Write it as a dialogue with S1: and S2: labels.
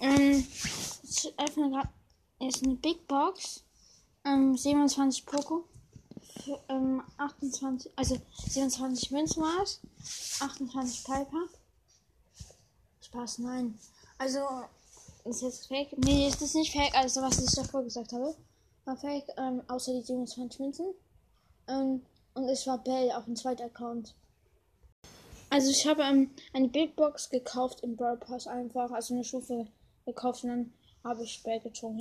S1: Ähm, ich öffne gerade jetzt eine Big Box. Ähm, 27 Poco. Für, ähm, 28, also 27 Münzen war es. 28 Piper. Spaß, nein. Also, ist jetzt fake? Nee, ist das nicht fake. Also, was ich davor gesagt habe, war fake. Ähm, außer die 27 Münzen. Ähm, und es war Bell auf dem zweiten Account. Also, ich habe ähm, eine Big Box gekauft im Brawl Pass einfach. Also, eine Stufe gekauft und dann habe ich Bell gezogen.